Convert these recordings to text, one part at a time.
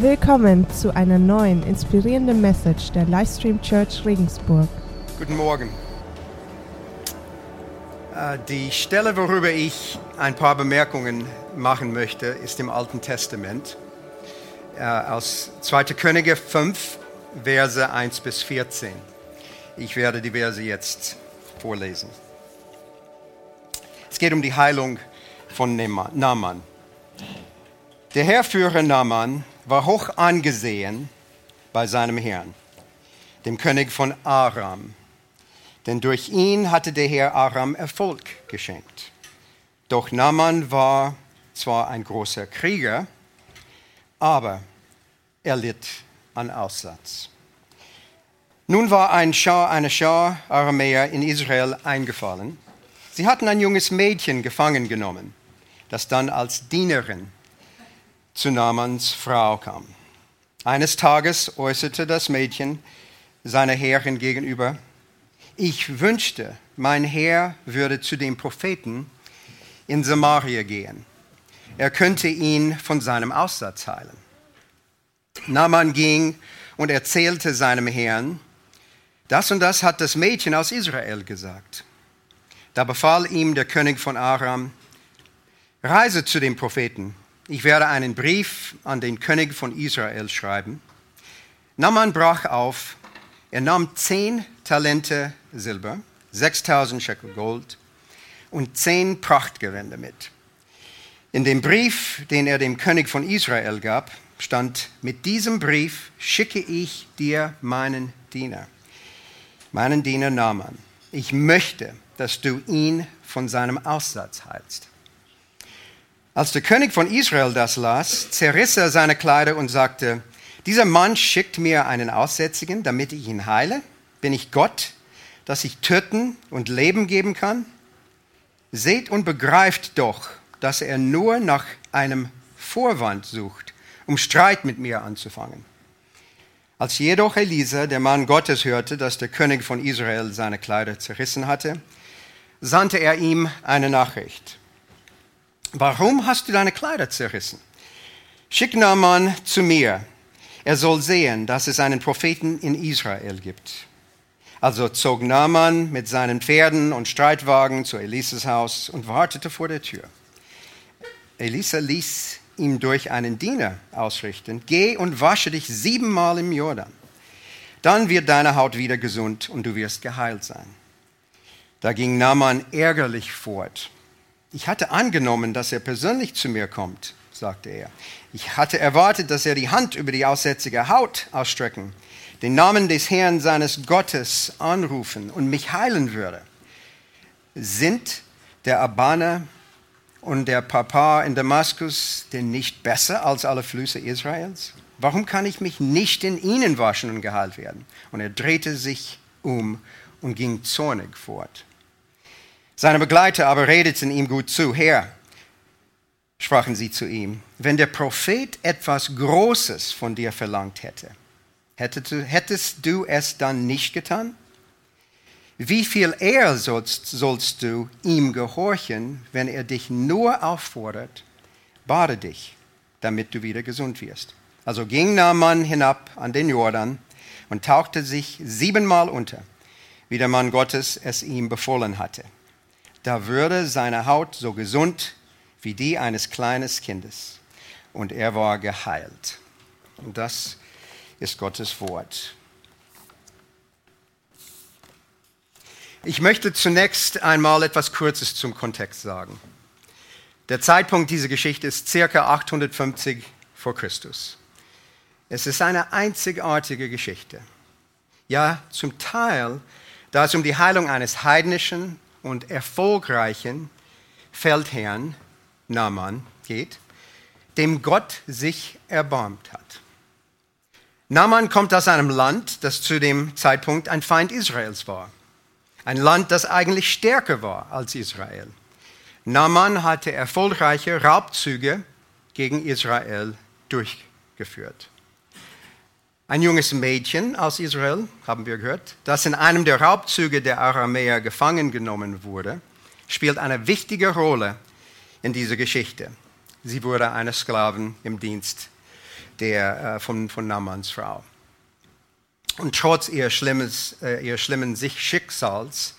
Willkommen zu einer neuen inspirierenden Message der Livestream Church Regensburg. Guten Morgen. Äh, Die Stelle, worüber ich ein paar Bemerkungen machen möchte, ist im Alten Testament. Äh, Aus 2. Könige 5, Verse 1 bis 14. Ich werde die Verse jetzt vorlesen. Es geht um die Heilung von Naaman. Der Heerführer Naaman war hoch angesehen bei seinem Herrn, dem König von Aram. Denn durch ihn hatte der Herr Aram Erfolg geschenkt. Doch Naaman war zwar ein großer Krieger, aber er litt an Aussatz. Nun war ein Schar, eine Schar Aramäer in Israel eingefallen. Sie hatten ein junges Mädchen gefangen genommen, das dann als Dienerin zu Naamans Frau kam. Eines Tages äußerte das Mädchen seiner Herrin gegenüber, ich wünschte, mein Herr würde zu dem Propheten in Samaria gehen. Er könnte ihn von seinem Aussatz heilen. Naaman ging und erzählte seinem Herrn, das und das hat das Mädchen aus Israel gesagt. Da befahl ihm der König von Aram, reise zu dem Propheten. Ich werde einen Brief an den König von Israel schreiben. Naaman brach auf. Er nahm zehn Talente Silber, 6000 Shekel Gold und zehn Prachtgewänder mit. In dem Brief, den er dem König von Israel gab, stand, mit diesem Brief schicke ich dir meinen Diener, meinen Diener Naaman. Ich möchte, dass du ihn von seinem Aussatz heilst. Als der König von Israel das las, zerriss er seine Kleider und sagte, dieser Mann schickt mir einen Aussätzigen, damit ich ihn heile. Bin ich Gott, dass ich töten und Leben geben kann? Seht und begreift doch, dass er nur nach einem Vorwand sucht, um Streit mit mir anzufangen. Als jedoch Elisa, der Mann Gottes, hörte, dass der König von Israel seine Kleider zerrissen hatte, sandte er ihm eine Nachricht. Warum hast du deine Kleider zerrissen? Schick Naaman zu mir. Er soll sehen, dass es einen Propheten in Israel gibt. Also zog Naaman mit seinen Pferden und Streitwagen zu Elisas Haus und wartete vor der Tür. Elisa ließ ihm durch einen Diener ausrichten, geh und wasche dich siebenmal im Jordan. Dann wird deine Haut wieder gesund und du wirst geheilt sein. Da ging Naaman ärgerlich fort. Ich hatte angenommen, dass er persönlich zu mir kommt, sagte er. Ich hatte erwartet, dass er die Hand über die aussätzige Haut ausstrecken, den Namen des Herrn seines Gottes anrufen und mich heilen würde. Sind der Abana und der Papa in Damaskus denn nicht besser als alle Flüsse Israels? Warum kann ich mich nicht in ihnen waschen und geheilt werden? Und er drehte sich um und ging zornig fort. Seine Begleiter aber redeten ihm gut zu. Herr, sprachen sie zu ihm, wenn der Prophet etwas Großes von dir verlangt hätte, hättest du, es dann nicht getan? Wie viel eher sollst, sollst du ihm gehorchen, wenn er dich nur auffordert, bade dich, damit du wieder gesund wirst. Also ging Naaman hinab an den Jordan und tauchte sich siebenmal unter, wie der Mann Gottes es ihm befohlen hatte. Da würde seine Haut so gesund wie die eines kleinen Kindes und er war geheilt. Und das ist Gottes Wort. Ich möchte zunächst einmal etwas Kurzes zum Kontext sagen. Der Zeitpunkt dieser Geschichte ist circa 850 vor Christus. Es ist eine einzigartige Geschichte. Ja, zum Teil, da es um die Heilung eines heidnischen und erfolgreichen Feldherrn Naaman geht, dem Gott sich erbarmt hat. Naaman kommt aus einem Land, das zu dem Zeitpunkt ein Feind Israels war. Ein Land, das eigentlich stärker war als Israel. Naaman hatte erfolgreiche Raubzüge gegen Israel durchgeführt. Ein junges Mädchen aus Israel, haben wir gehört, das in einem der Raubzüge der Aramäer gefangen genommen wurde, spielt eine wichtige Rolle in dieser Geschichte. Sie wurde eine Sklavin im Dienst der, äh, von, von Namans Frau. Und trotz ihr, schlimmes, äh, ihr schlimmen Schicksals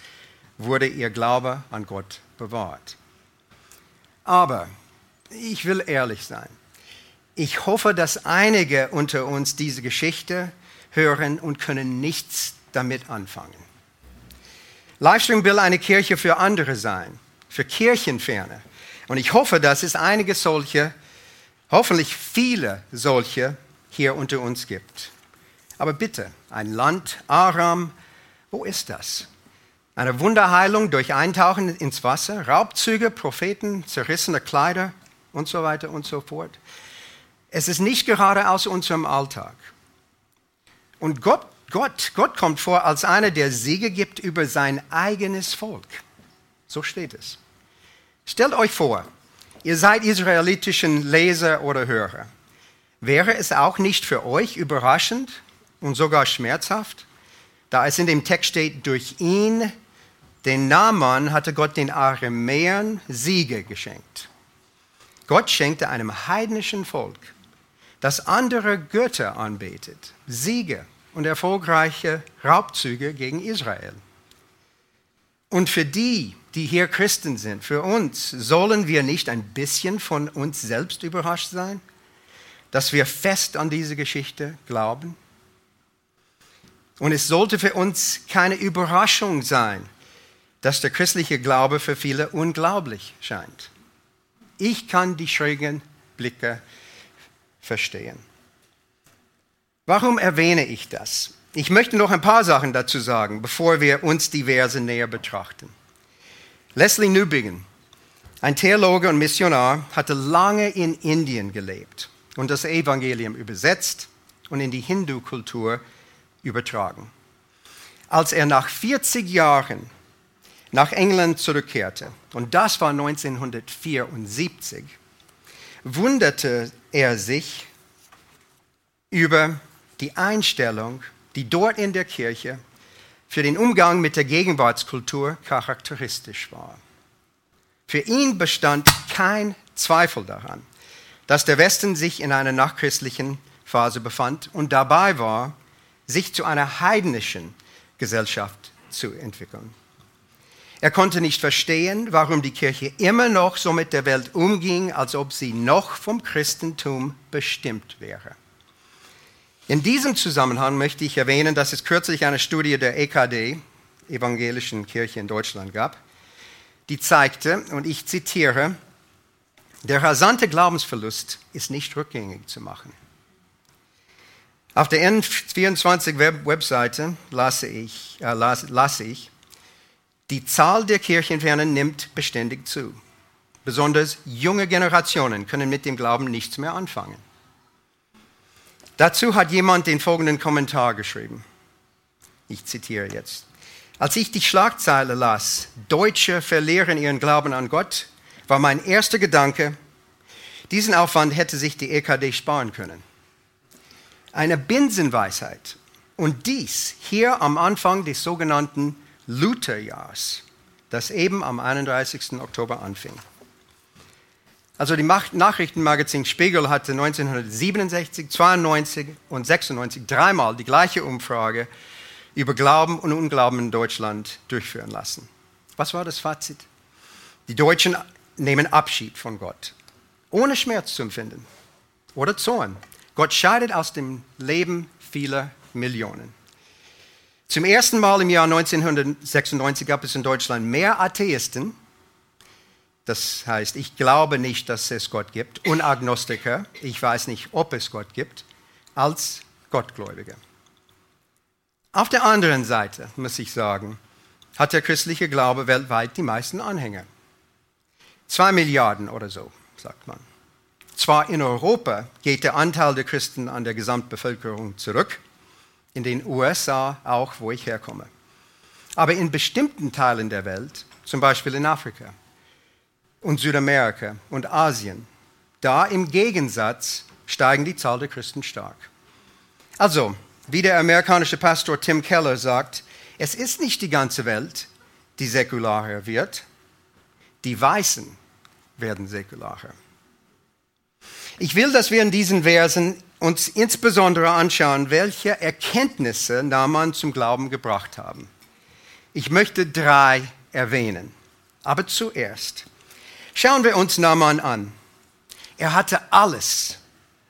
wurde ihr Glaube an Gott bewahrt. Aber ich will ehrlich sein. Ich hoffe, dass einige unter uns diese Geschichte hören und können nichts damit anfangen. Livestream will eine Kirche für andere sein, für Kirchenferne. Und ich hoffe, dass es einige solche, hoffentlich viele solche hier unter uns gibt. Aber bitte, ein Land, Aram, wo ist das? Eine Wunderheilung durch Eintauchen ins Wasser, Raubzüge, Propheten, zerrissene Kleider und so weiter und so fort. Es ist nicht gerade aus unserem Alltag. Und Gott, Gott, Gott kommt vor als einer, der Siege gibt über sein eigenes Volk. So steht es. Stellt euch vor, ihr seid israelitischen Leser oder Hörer. Wäre es auch nicht für euch überraschend und sogar schmerzhaft, da es in dem Text steht, durch ihn, den Naaman, hatte Gott den Aramäern Siege geschenkt. Gott schenkte einem heidnischen Volk, das andere Götter anbetet, Siege und erfolgreiche Raubzüge gegen Israel. Und für die, die hier Christen sind, für uns, sollen wir nicht ein bisschen von uns selbst überrascht sein, dass wir fest an diese Geschichte glauben? Und es sollte für uns keine Überraschung sein, dass der christliche Glaube für viele unglaublich scheint. Ich kann die schrägen Blicke verstehen. Warum erwähne ich das? Ich möchte noch ein paar Sachen dazu sagen, bevor wir uns die Verse näher betrachten. Leslie Newbigin, ein Theologe und Missionar, hatte lange in Indien gelebt und das Evangelium übersetzt und in die Hindu-Kultur übertragen. Als er nach 40 Jahren nach England zurückkehrte, und das war 1974, wunderte er sich über die Einstellung die dort in der Kirche für den Umgang mit der Gegenwartskultur charakteristisch war. Für ihn bestand kein Zweifel daran, dass der Westen sich in einer nachchristlichen Phase befand und dabei war, sich zu einer heidnischen Gesellschaft zu entwickeln. Er konnte nicht verstehen, warum die Kirche immer noch so mit der Welt umging, als ob sie noch vom Christentum bestimmt wäre. In diesem Zusammenhang möchte ich erwähnen, dass es kürzlich eine Studie der EKD, Evangelischen Kirche in Deutschland, gab, die zeigte, und ich zitiere, der rasante Glaubensverlust ist nicht rückgängig zu machen. Auf der N24-Webseite lasse ich, äh, las, lasse ich, die Zahl der Kirchenfernen nimmt beständig zu. Besonders junge Generationen können mit dem Glauben nichts mehr anfangen. Dazu hat jemand den folgenden Kommentar geschrieben. Ich zitiere jetzt. Als ich die Schlagzeile las, Deutsche verlieren ihren Glauben an Gott, war mein erster Gedanke, diesen Aufwand hätte sich die EKD sparen können. Eine Binsenweisheit. Und dies hier am Anfang des sogenannten Lutherjahrs, das eben am 31. Oktober anfing. Also die Nachrichtenmagazin Spiegel hatte 1967, 92 und 96 dreimal die gleiche Umfrage über Glauben und Unglauben in Deutschland durchführen lassen. Was war das Fazit? Die Deutschen nehmen Abschied von Gott, ohne Schmerz zu empfinden oder Zorn. Gott scheidet aus dem Leben vieler Millionen. Zum ersten Mal im Jahr 1996 gab es in Deutschland mehr Atheisten das heißt, ich glaube nicht, dass es Gott gibt. Und Agnostiker, ich weiß nicht, ob es Gott gibt, als Gottgläubige. Auf der anderen Seite, muss ich sagen, hat der christliche Glaube weltweit die meisten Anhänger. Zwei Milliarden oder so, sagt man. Zwar in Europa geht der Anteil der Christen an der Gesamtbevölkerung zurück, in den USA auch, wo ich herkomme. Aber in bestimmten Teilen der Welt, zum Beispiel in Afrika, und Südamerika und Asien. Da im Gegensatz steigen die Zahl der Christen stark. Also, wie der amerikanische Pastor Tim Keller sagt, es ist nicht die ganze Welt, die säkularer wird, die Weißen werden säkularer. Ich will, dass wir in diesen Versen uns insbesondere anschauen, welche Erkenntnisse Naaman zum Glauben gebracht haben. Ich möchte drei erwähnen. Aber zuerst schauen wir uns Naaman an. Er hatte alles,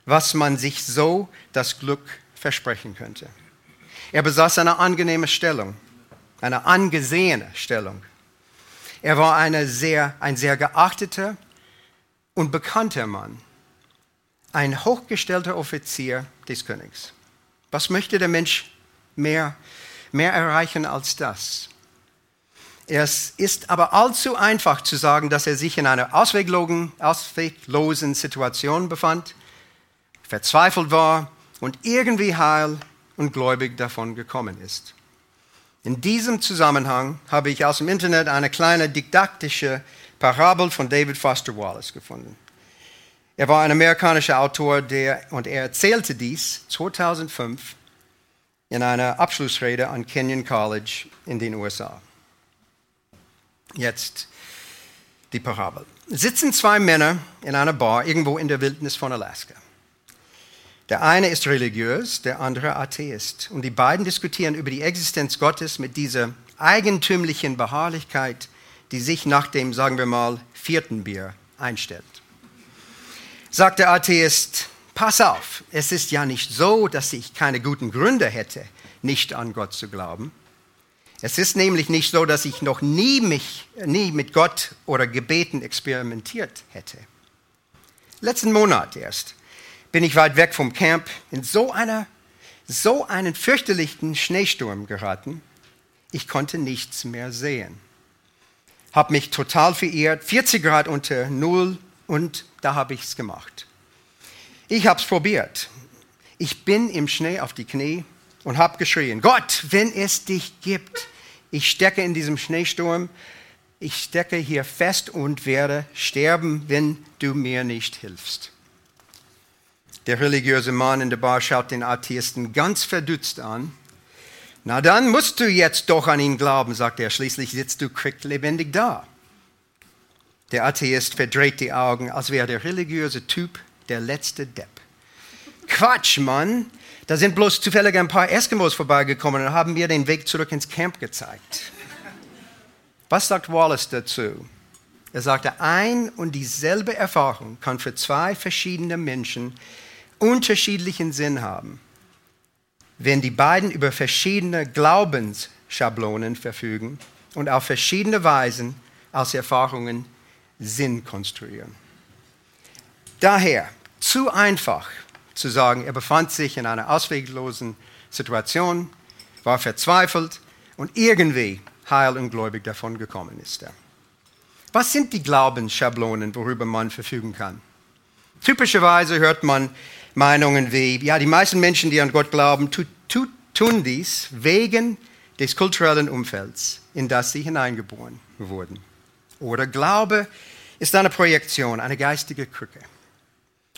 was man sich so das Glück versprechen könnte. Er besaß eine angenehme Stellung, eine angesehene Stellung. Er war eine sehr, ein sehr geachteter und bekannter Mann, ein hochgestellter Offizier des Königs. Was möchte der Mensch mehr, mehr erreichen als das? Es ist aber allzu einfach zu sagen, dass er sich in einer ausweglosen, ausweglosen Situation befand, verzweifelt war und irgendwie heil und gläubig davon gekommen ist. In diesem Zusammenhang habe ich aus dem Internet eine kleine didaktische Parabel von David Foster Wallace gefunden. Er war ein amerikanischer Autor der, und er erzählte dies 2005 in einer Abschlussrede an Kenyon College in den USA. Jetzt die Parabel. Sitzen zwei Männer in einer Bar irgendwo in der Wildnis von Alaska. Der eine ist religiös, der andere Atheist. Und die beiden diskutieren über die Existenz Gottes mit dieser eigentümlichen Beharrlichkeit, die sich nach dem, sagen wir mal, vierten Bier einstellt. Sagt der Atheist, pass auf, es ist ja nicht so, dass ich keine guten Gründe hätte, nicht an Gott zu glauben. Es ist nämlich nicht so, dass ich noch nie, mich, nie mit Gott oder Gebeten experimentiert hätte. Letzten Monat erst bin ich weit weg vom Camp in so, einer, so einen fürchterlichen Schneesturm geraten, ich konnte nichts mehr sehen. Hab mich total verirrt, 40 Grad unter Null und da habe ich es gemacht. Ich habe es probiert. Ich bin im Schnee auf die Knie und habe geschrien, Gott, wenn es dich gibt, ich stecke in diesem Schneesturm, ich stecke hier fest und werde sterben, wenn du mir nicht hilfst. Der religiöse Mann in der Bar schaut den Atheisten ganz verdutzt an. Na dann musst du jetzt doch an ihn glauben, sagt er. Schließlich sitzt du quicklebendig da. Der Atheist verdreht die Augen, als wäre der religiöse Typ der letzte Depp. Quatsch, Mann. Da sind bloß zufällig ein paar Eskimos vorbeigekommen und haben mir den Weg zurück ins Camp gezeigt. Was sagt Wallace dazu? Er sagte, ein und dieselbe Erfahrung kann für zwei verschiedene Menschen unterschiedlichen Sinn haben, wenn die beiden über verschiedene Glaubensschablonen verfügen und auf verschiedene Weisen aus Erfahrungen Sinn konstruieren. Daher zu einfach zu sagen, er befand sich in einer ausweglosen Situation, war verzweifelt und irgendwie heil und gläubig davon gekommen ist er. Was sind die Glaubensschablonen, worüber man verfügen kann? Typischerweise hört man Meinungen wie, ja, die meisten Menschen, die an Gott glauben, tu, tu, tun dies wegen des kulturellen Umfelds, in das sie hineingeboren wurden. Oder Glaube ist eine Projektion, eine geistige Krücke.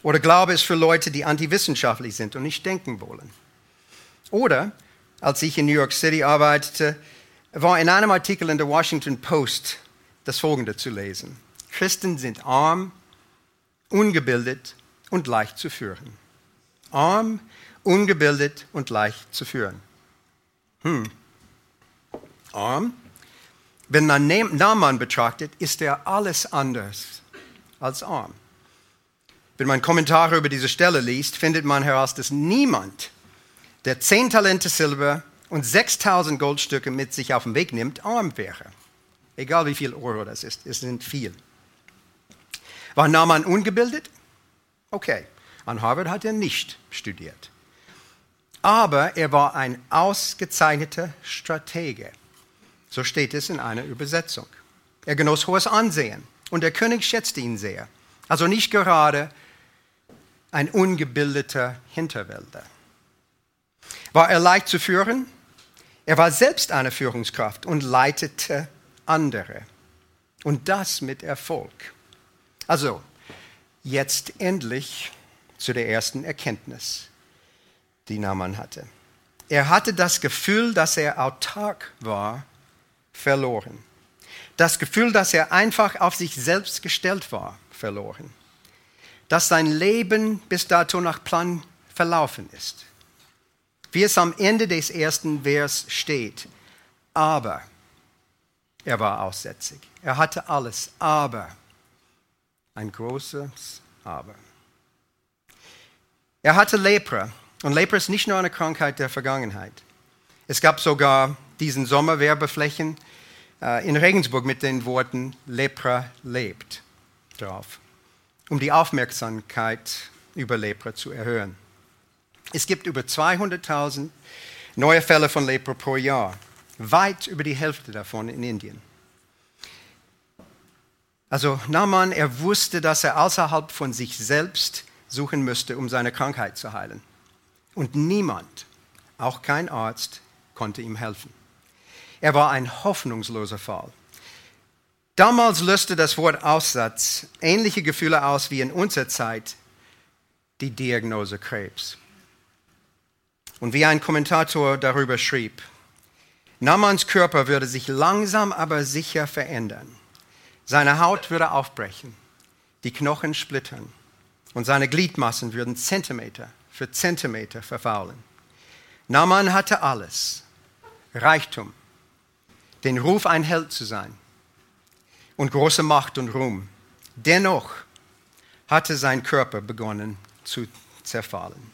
Oder Glaube ist für Leute, die antiwissenschaftlich sind und nicht denken wollen. Oder, als ich in New York City arbeitete, war in einem Artikel in der Washington Post das Folgende zu lesen. Christen sind arm, ungebildet und leicht zu führen arm, ungebildet und leicht zu führen. Hm. Arm? Wenn man Naaman betrachtet, ist er alles anders als arm. Wenn man Kommentare über diese Stelle liest, findet man heraus, dass niemand, der zehn Talente Silber und 6000 Goldstücke mit sich auf den Weg nimmt, arm wäre. Egal wie viel Euro das ist, es sind viel. War Naaman ungebildet? Okay. An Harvard hat er nicht studiert. Aber er war ein ausgezeichneter Stratege. So steht es in einer Übersetzung. Er genoss hohes Ansehen und der König schätzte ihn sehr. Also nicht gerade ein ungebildeter Hinterwälder. War er leicht zu führen? Er war selbst eine Führungskraft und leitete andere. Und das mit Erfolg. Also, jetzt endlich zu der ersten Erkenntnis, die Naaman hatte. Er hatte das Gefühl, dass er autark war, verloren. Das Gefühl, dass er einfach auf sich selbst gestellt war, verloren. dass sein Leben bis dato nach Plan verlaufen ist. Wie es am Ende des ersten Vers steht. Aber er war aussätzig. Er hatte alles, aber ein großes Aber. Er hatte Lepra. Und Lepra ist nicht nur eine Krankheit der Vergangenheit. Es gab sogar diesen Sommer Werbeflächen äh, in Regensburg mit den Worten Lepra lebt drauf, um die Aufmerksamkeit über Lepra zu erhöhen. Es gibt über 200.000 neue Fälle von Lepra pro Jahr, weit über die Hälfte davon in Indien. Also Naaman, er wusste, dass er außerhalb von sich selbst suchen müsste, um seine Krankheit zu heilen. Und niemand, auch kein Arzt, konnte ihm helfen. Er war ein hoffnungsloser Fall. Damals löste das Wort Aussatz ähnliche Gefühle aus wie in unserer Zeit die Diagnose Krebs. Und wie ein Kommentator darüber schrieb, Namans Körper würde sich langsam aber sicher verändern. Seine Haut würde aufbrechen, die Knochen splittern und seine Gliedmassen würden Zentimeter für Zentimeter verfaulen. Naaman hatte alles. Reichtum, den Ruf, ein Held zu sein und große Macht und Ruhm. Dennoch hatte sein Körper begonnen zu zerfallen.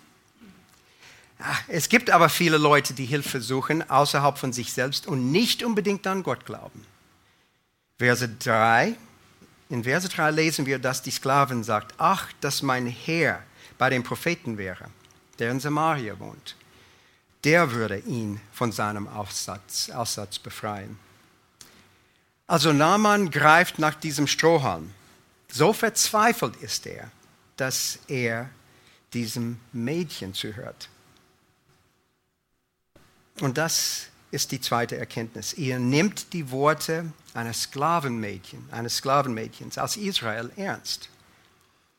Ah, es gibt aber viele Leute, die Hilfe suchen außerhalb von sich selbst und nicht unbedingt an Gott glauben. Verse 3, in Verse 3 lesen wir, dass die Sklavin sagt, ach, dass mein Herr bei dem Propheten wäre, der in Samaria wohnt der würde ihn von seinem Aussatz, Aussatz befreien. Also Naaman greift nach diesem Strohhalm. So verzweifelt ist er, dass er diesem Mädchen zuhört. Und das ist die zweite Erkenntnis. Ihr nimmt die Worte eines Sklavenmädchen, eines Sklavenmädchens aus Israel ernst.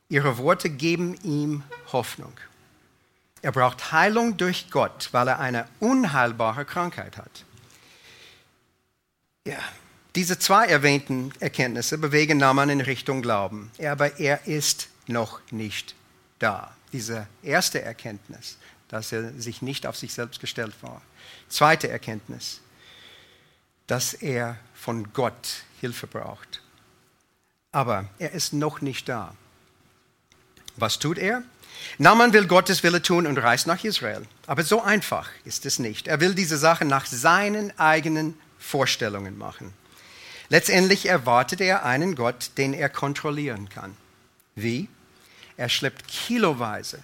Ihre Worte geben ihm Hoffnung. Er braucht Heilung durch Gott, weil er eine unheilbare Krankheit hat. Ja, diese zwei erwähnten Erkenntnisse bewegen Naaman in Richtung Glauben, aber er ist noch nicht da. Diese erste Erkenntnis, dass er sich nicht auf sich selbst gestellt war. Zweite Erkenntnis, dass er von Gott Hilfe braucht. Aber er ist noch nicht da. Was tut er? Naaman will Gottes Wille tun und reist nach Israel. Aber so einfach ist es nicht. Er will diese Sache nach seinen eigenen Vorstellungen machen. Letztendlich erwartet er einen Gott, den er kontrollieren kann. Wie? Er schleppt kiloweise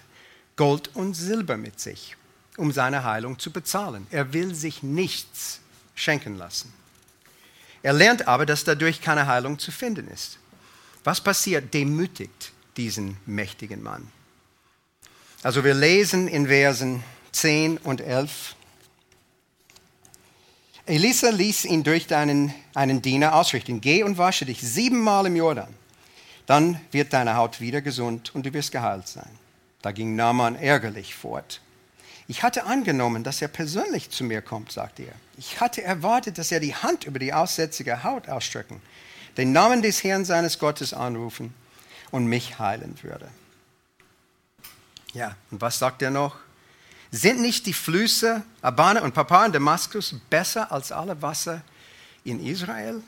Gold und Silber mit sich, um seine Heilung zu bezahlen. Er will sich nichts schenken lassen. Er lernt aber, dass dadurch keine Heilung zu finden ist. Was passiert? Demütigt diesen mächtigen Mann. Also wir lesen in Versen 10 und 11. Elisa ließ ihn durch deinen, einen Diener ausrichten, geh und wasche dich siebenmal im Jordan. Dann wird deine Haut wieder gesund und du wirst geheilt sein. Da ging Naaman ärgerlich fort. Ich hatte angenommen, dass er persönlich zu mir kommt, sagte er. Ich hatte erwartet, dass er die Hand über die aussätzige Haut ausstrecken, den Namen des Herrn seines Gottes anrufen und mich heilen würde. Ja, und was sagt er noch? Sind nicht die Flüsse Abana und Papa in Damaskus besser als alle Wasser in Israel?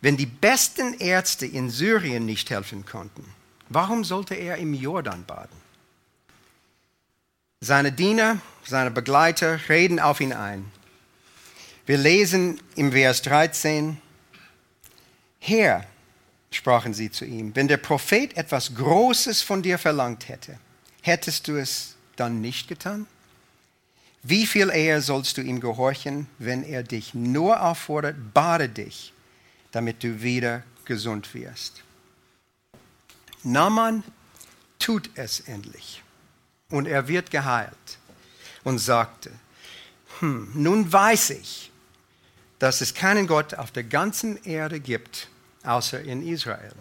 Wenn die besten Ärzte in Syrien nicht helfen konnten, warum sollte er im Jordan baden? Seine Diener, seine Begleiter reden auf ihn ein. Wir lesen im Vers 13, Herr, sprachen sie zu ihm, wenn der Prophet etwas Großes von dir verlangt hätte, hättest du es dann nicht getan? Wie viel eher sollst du ihm gehorchen, wenn er dich nur auffordert, bade dich, damit du wieder gesund wirst? Naaman tut es endlich und er wird geheilt und sagte, hm, nun weiß ich, dass es keinen Gott auf der ganzen Erde gibt, außer in Israel.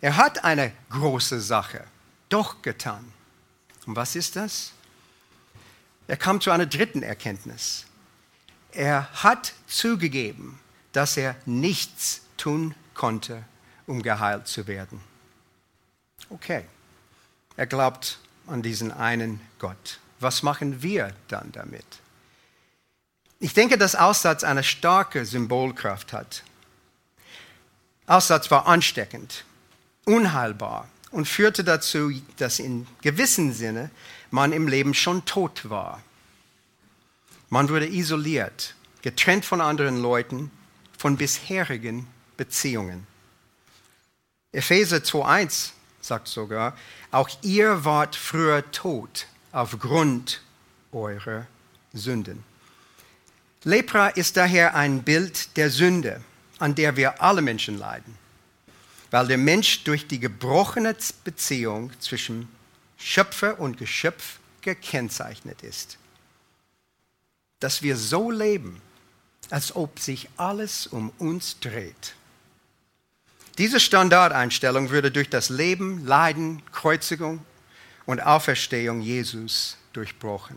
Er hat eine große Sache doch getan. Und was ist das? Er kam zu einer dritten Erkenntnis. Er hat zugegeben, dass er nichts tun konnte, um geheilt zu werden. Okay, er glaubt an diesen einen Gott. Was machen wir dann damit? Ich denke, dass Aussatz eine starke Symbolkraft hat. Aussatz war ansteckend, unheilbar und führte dazu, dass in gewissem Sinne man im Leben schon tot war. Man wurde isoliert, getrennt von anderen Leuten, von bisherigen Beziehungen. Epheser 2.1 sagt sogar, auch ihr wart früher tot aufgrund eurer Sünden. Lepra ist daher ein Bild der Sünde, an der wir alle Menschen leiden, weil der Mensch durch die gebrochene Beziehung zwischen Schöpfer und Geschöpf gekennzeichnet ist. Dass wir so leben, als ob sich alles um uns dreht. Diese Standardeinstellung würde durch das Leben, Leiden, Kreuzigung und Auferstehung Jesus durchbrochen.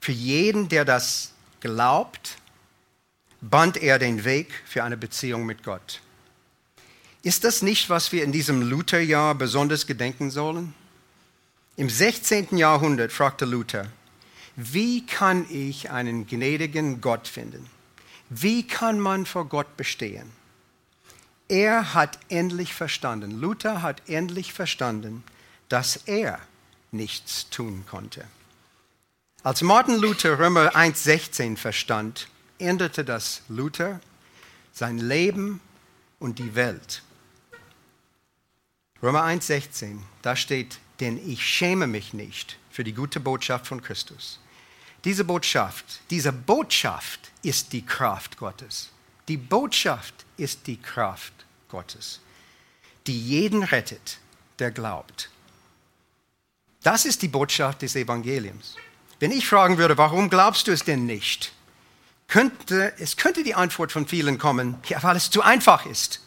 Für jeden, der das glaubt, band er den Weg für eine Beziehung mit Gott. Ist das nicht, was wir in diesem Lutherjahr besonders gedenken sollen? Im 16. Jahrhundert fragte Luther, wie kann ich einen gnädigen Gott finden? Wie kann man vor Gott bestehen? Er hat endlich verstanden, Luther hat endlich verstanden, dass er nichts tun konnte. Als Martin Luther Römer 1.16 verstand, änderte das Luther sein Leben und die Welt. Römer 1.16, da steht, denn ich schäme mich nicht für die gute Botschaft von Christus. Diese Botschaft, diese Botschaft ist die Kraft Gottes. Die Botschaft ist die Kraft Gottes, die jeden rettet, der glaubt. Das ist die Botschaft des Evangeliums. Wenn ich fragen würde, warum glaubst du es denn nicht? Könnte, es könnte die Antwort von vielen kommen, ja, weil es zu einfach ist.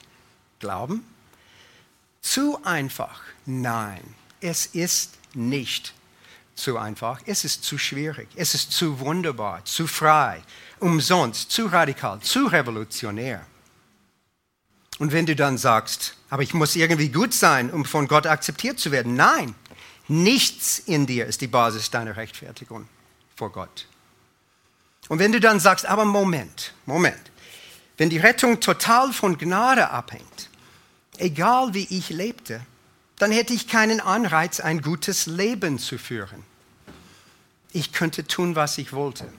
Glauben? Zu einfach? Nein, es ist nicht zu einfach, es ist zu schwierig, es ist zu wunderbar, zu frei, umsonst, zu radikal, zu revolutionär. Und wenn du dann sagst, aber ich muss irgendwie gut sein, um von Gott akzeptiert zu werden, nein, Nichts in dir ist die Basis deiner Rechtfertigung vor Gott. Und wenn du dann sagst, aber Moment, Moment, wenn die Rettung total von Gnade abhängt, egal wie ich lebte, dann hätte ich keinen Anreiz, ein gutes Leben zu führen. Ich könnte tun, was ich wollte.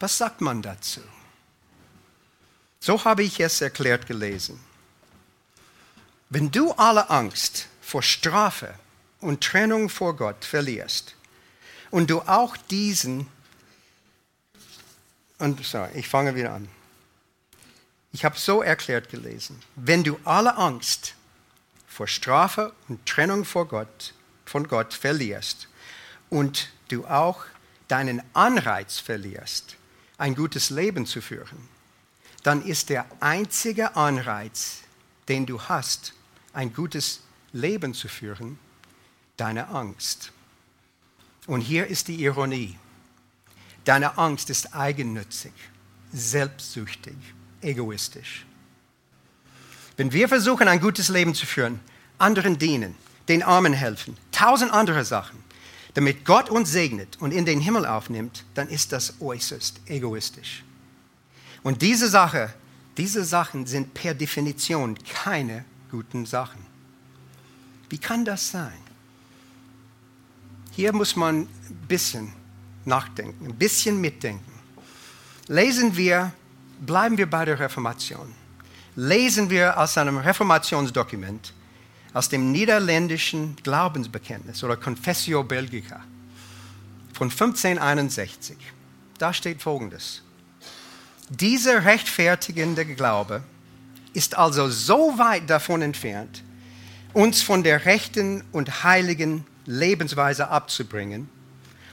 Was sagt man dazu? So habe ich es erklärt gelesen. Wenn du alle Angst vor Strafe und Trennung vor Gott verlierst und du auch diesen, und sorry, ich fange wieder an. Ich habe so erklärt gelesen, wenn du alle Angst vor Strafe und Trennung vor Gott, von Gott verlierst und du auch deinen Anreiz verlierst, ein gutes Leben zu führen, dann ist der einzige Anreiz, den du hast, ein gutes Leben zu führen, deine Angst. Und hier ist die Ironie. Deine Angst ist eigennützig, selbstsüchtig, egoistisch. Wenn wir versuchen, ein gutes Leben zu führen, anderen dienen, den Armen helfen, tausend andere Sachen, damit Gott uns segnet und in den Himmel aufnimmt, dann ist das äußerst egoistisch. Und diese Sache, diese Sachen sind per Definition keine guten Sachen. Wie kann das sein? Hier muss man ein bisschen nachdenken, ein bisschen mitdenken. Lesen wir, bleiben wir bei der Reformation. Lesen wir aus einem Reformationsdokument, aus dem niederländischen Glaubensbekenntnis oder Confessio Belgica von 1561. Da steht Folgendes. Dieser rechtfertigende Glaube ist also so weit davon entfernt, uns von der rechten und heiligen Lebensweise abzubringen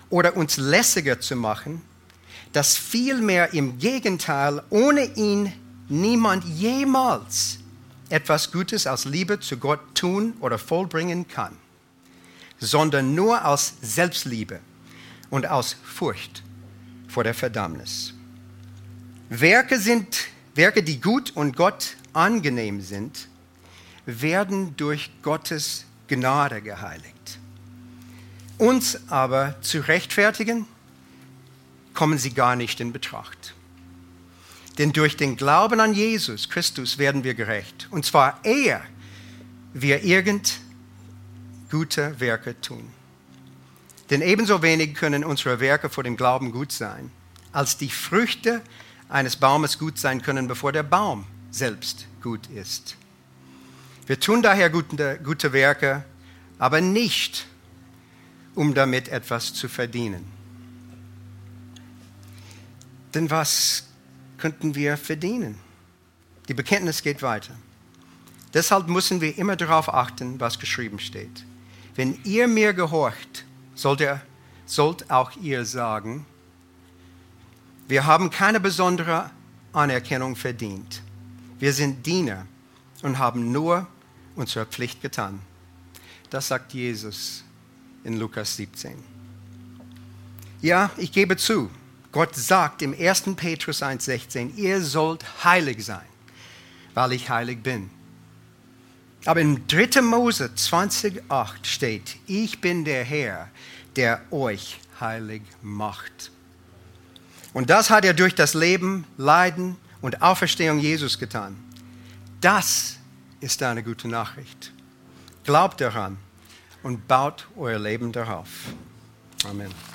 oder uns lässiger zu machen, dass vielmehr im Gegenteil ohne ihn niemand jemals etwas Gutes aus Liebe zu Gott tun oder vollbringen kann, sondern nur aus Selbstliebe und aus Furcht vor der Verdammnis. Werke sind Werke, die gut und Gott angenehm sind, werden durch Gottes Gnade geheiligt. Uns aber zu rechtfertigen, kommen sie gar nicht in Betracht. Denn durch den Glauben an Jesus Christus werden wir gerecht. Und zwar eher wir irgend gute Werke tun. Denn ebenso wenig können unsere Werke vor dem Glauben gut sein, als die Früchte eines Baumes gut sein können, bevor der Baum selbst gut ist. Wir tun daher gute, gute Werke, aber nicht, um damit etwas zu verdienen. Denn was könnten wir verdienen? Die Bekenntnis geht weiter. Deshalb müssen wir immer darauf achten, was geschrieben steht. Wenn ihr mir gehorcht, sollt, ihr, sollt auch ihr sagen, wir haben keine besondere Anerkennung verdient. Wir sind Diener und haben nur unsere Pflicht getan. Das sagt Jesus in Lukas 17. Ja, ich gebe zu, Gott sagt im 1. Petrus 1,16, ihr sollt heilig sein, weil ich heilig bin. Aber im 3. Mose 20,8 steht, ich bin der Herr, der euch heilig macht. Und das hat er durch das Leben, Leiden und Auferstehung Jesus getan. Das ist eine gute Nachricht. Glaubt daran und baut euer Leben darauf. Amen.